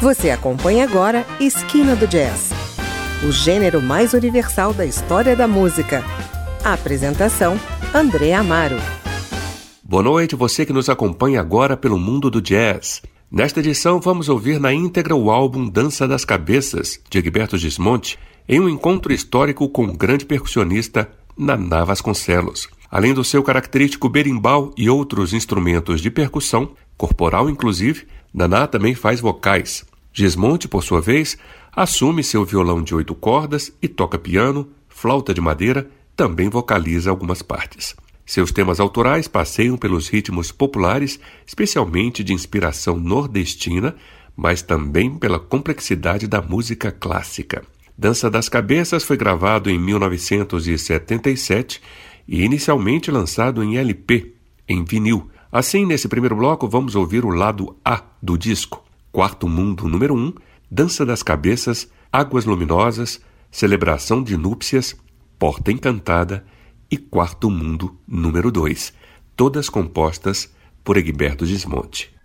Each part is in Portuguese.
Você acompanha agora Esquina do Jazz, o gênero mais universal da história da música. A apresentação: André Amaro. Boa noite, você que nos acompanha agora pelo mundo do jazz. Nesta edição, vamos ouvir na íntegra o álbum Dança das Cabeças, de Egberto Gismonte, em um encontro histórico com o grande percussionista Naná Vasconcelos. Além do seu característico berimbau e outros instrumentos de percussão, corporal inclusive, Naná também faz vocais. Gismonte, por sua vez, assume seu violão de oito cordas e toca piano, flauta de madeira, também vocaliza algumas partes. Seus temas autorais passeiam pelos ritmos populares, especialmente de inspiração nordestina, mas também pela complexidade da música clássica. Dança das Cabeças foi gravado em 1977 e inicialmente lançado em LP, em vinil. Assim, nesse primeiro bloco, vamos ouvir o lado A do disco. Quarto Mundo número 1, um, Dança das Cabeças, Águas Luminosas, Celebração de Núpcias, Porta Encantada e Quarto Mundo número 2, todas compostas por Egberto Gismonte.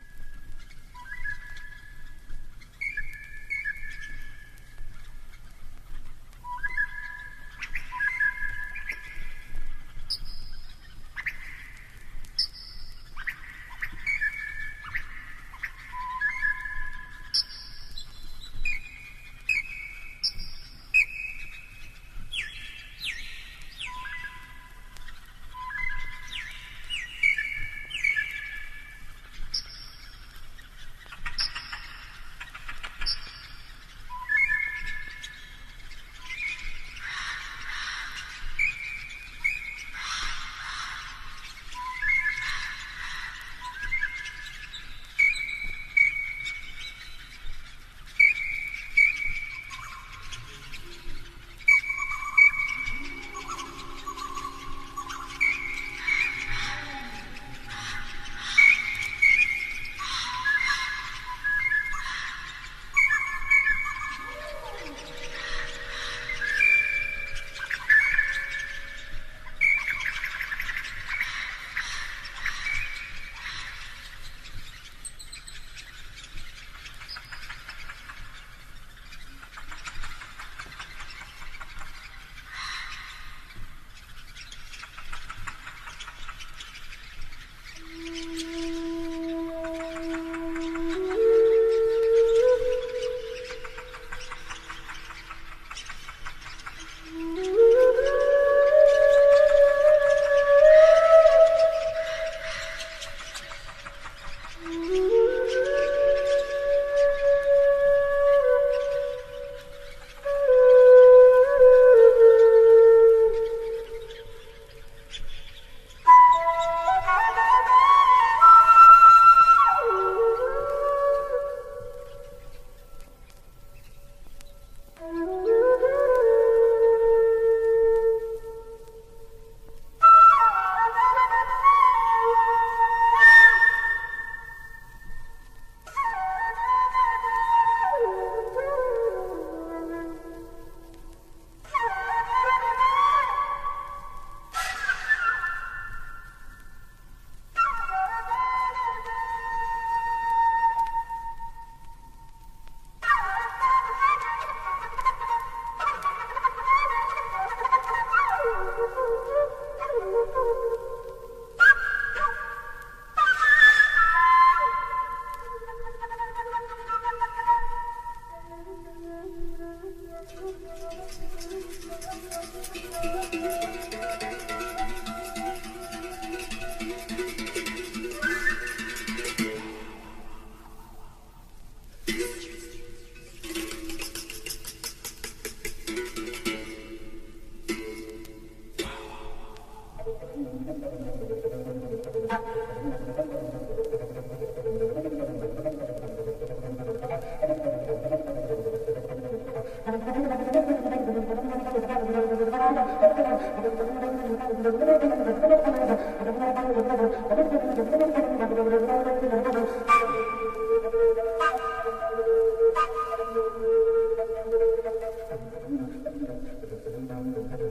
Thank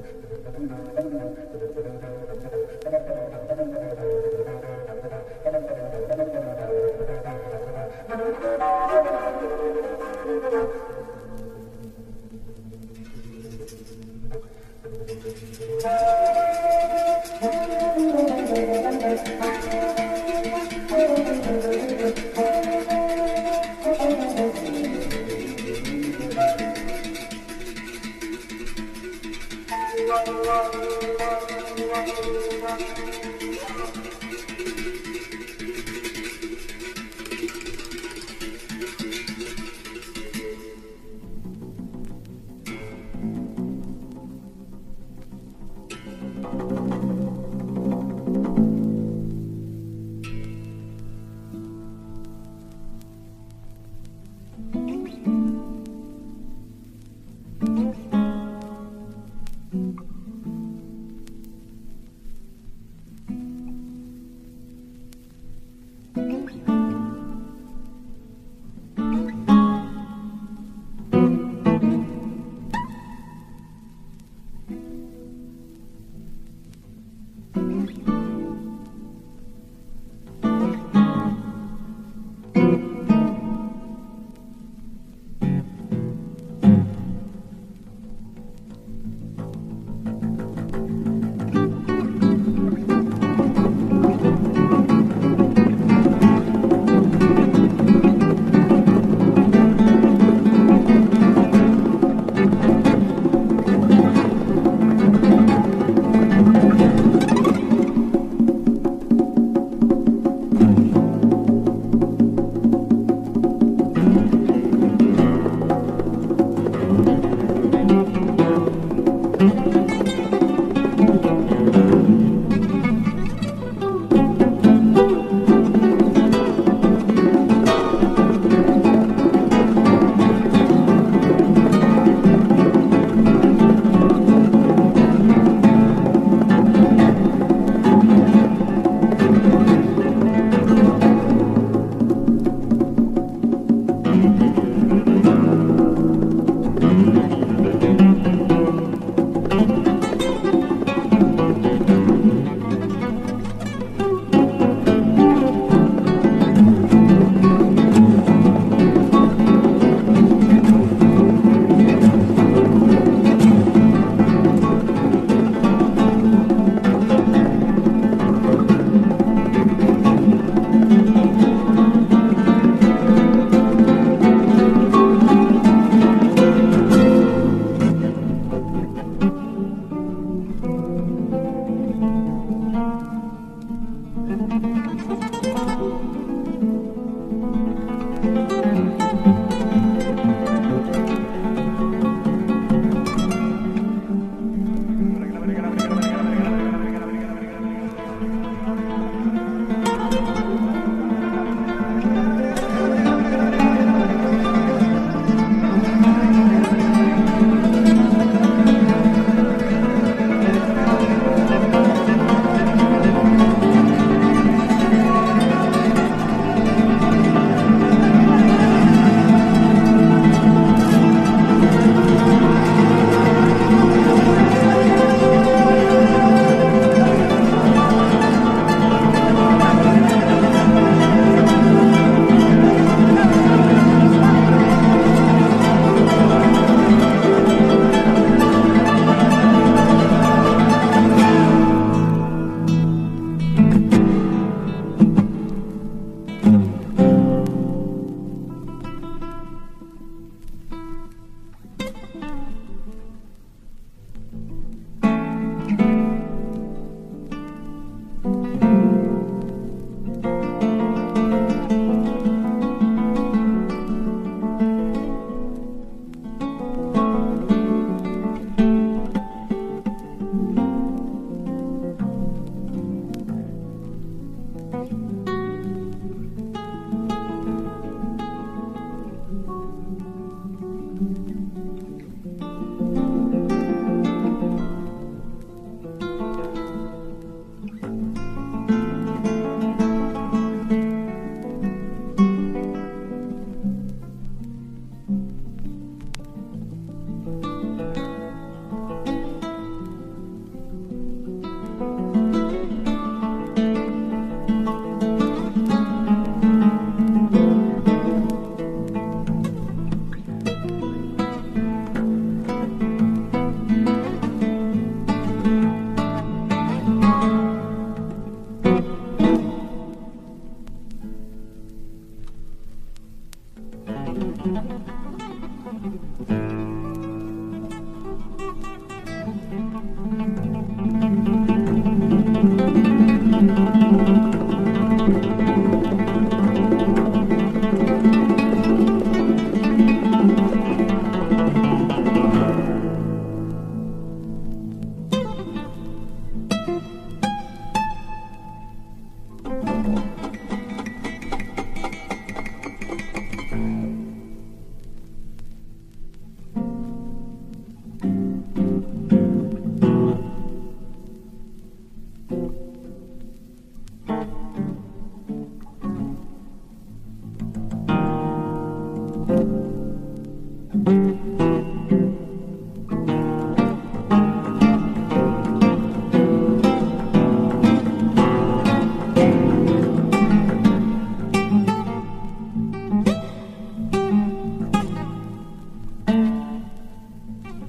you.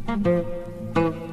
Música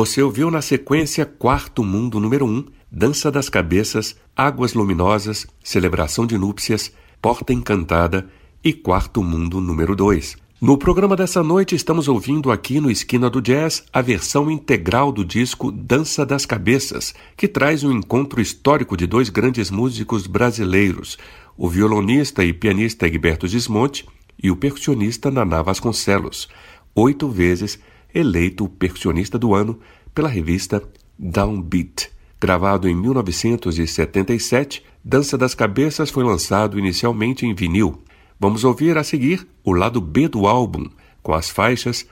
Você ouviu na sequência Quarto Mundo número 1, Dança das Cabeças, Águas Luminosas, Celebração de Núpcias, Porta Encantada e Quarto Mundo número 2. No programa dessa noite estamos ouvindo aqui no Esquina do Jazz a versão integral do disco Dança das Cabeças, que traz um encontro histórico de dois grandes músicos brasileiros, o violonista e pianista Egberto Gismonte e o percussionista Naná Vasconcelos, oito vezes eleito percussionista do ano pela revista Downbeat. Gravado em 1977, Dança das Cabeças foi lançado inicialmente em vinil. Vamos ouvir a seguir o lado B do álbum, com as faixas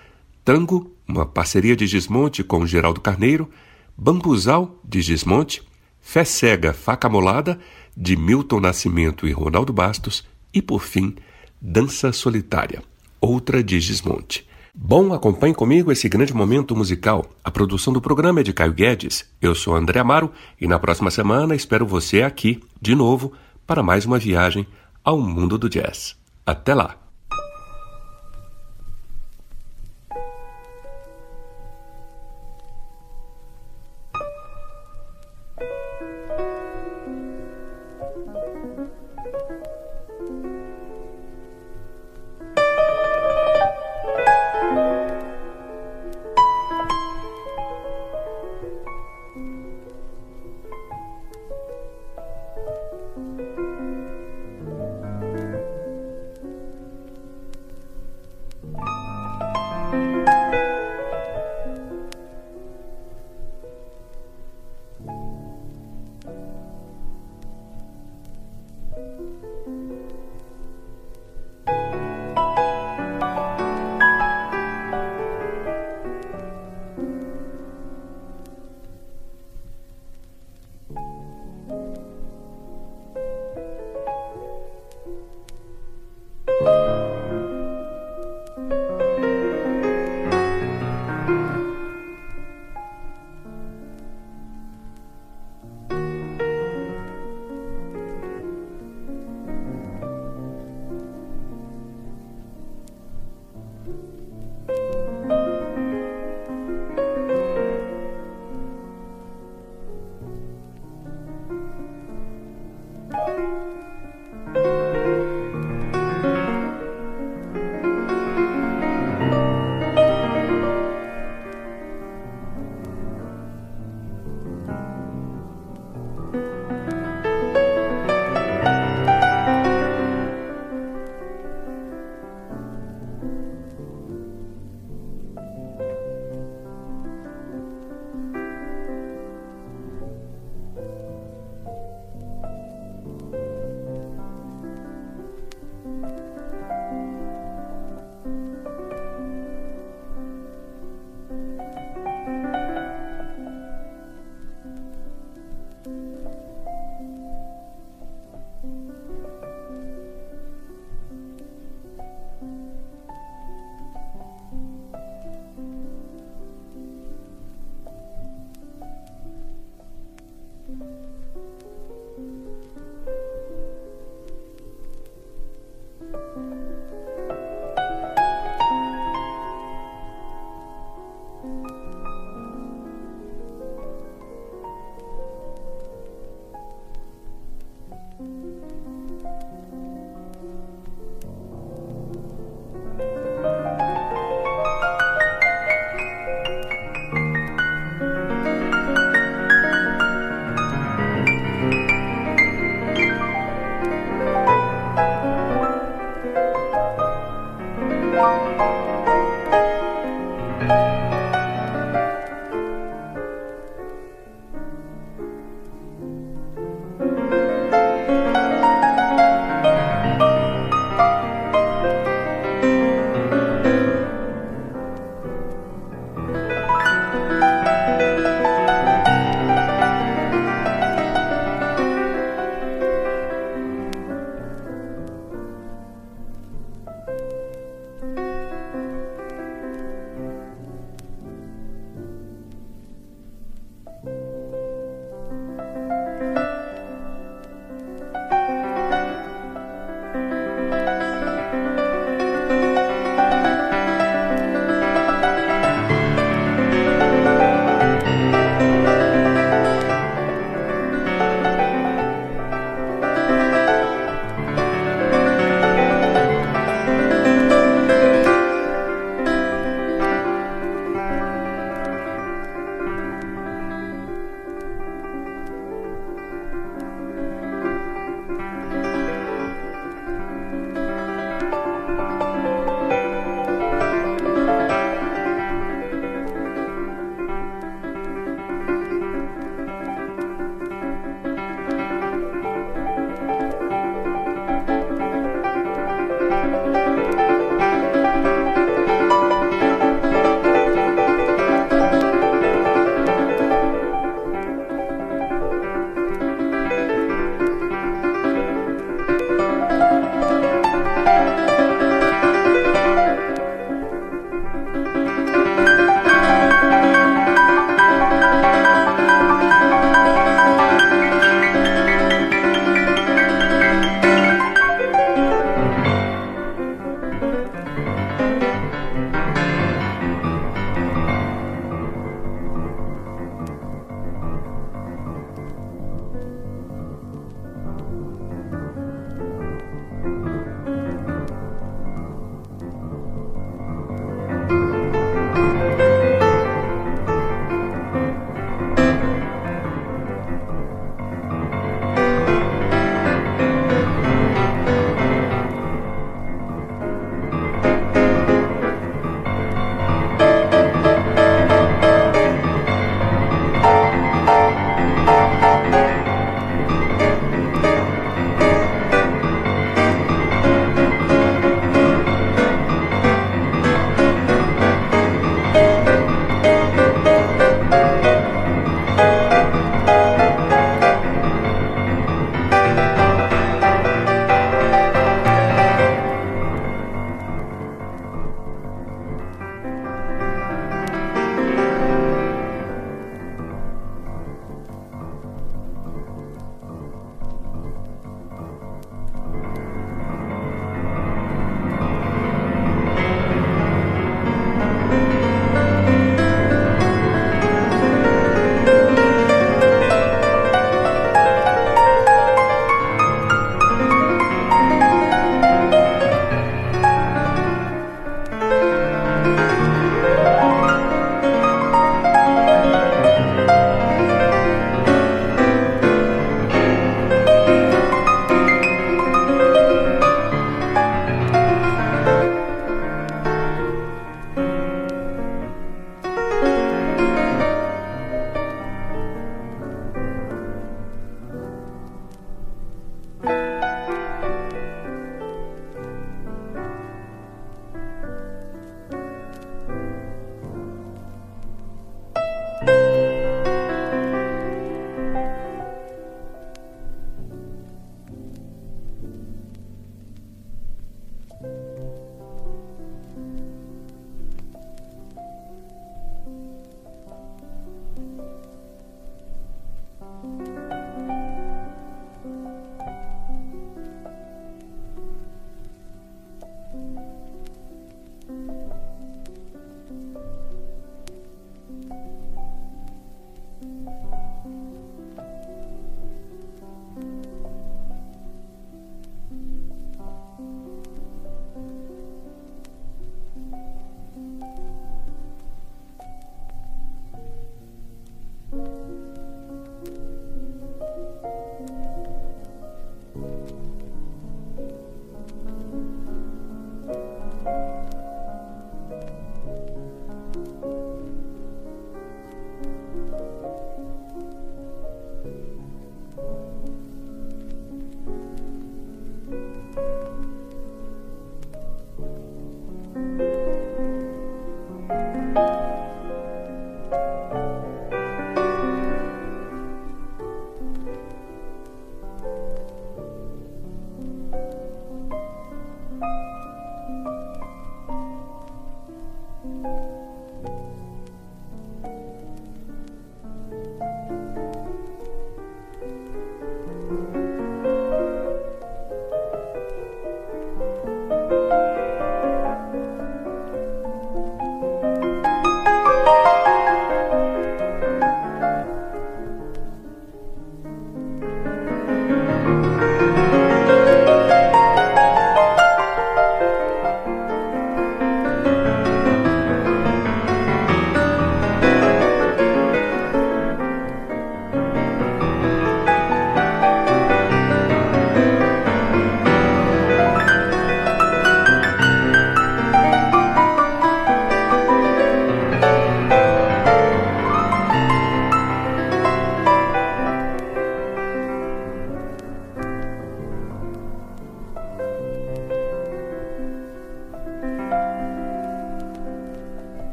Tango, uma parceria de Gismonte com Geraldo Carneiro, Bambuzal, de Gismonte, Fé Cega, Faca Molada, de Milton Nascimento e Ronaldo Bastos, e, por fim, Dança Solitária, outra de Gismonte. Bom, acompanhe comigo esse grande momento musical. A produção do programa é de Caio Guedes. Eu sou André Amaro e na próxima semana espero você aqui, de novo, para mais uma viagem ao mundo do jazz. Até lá!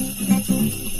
どうぞ。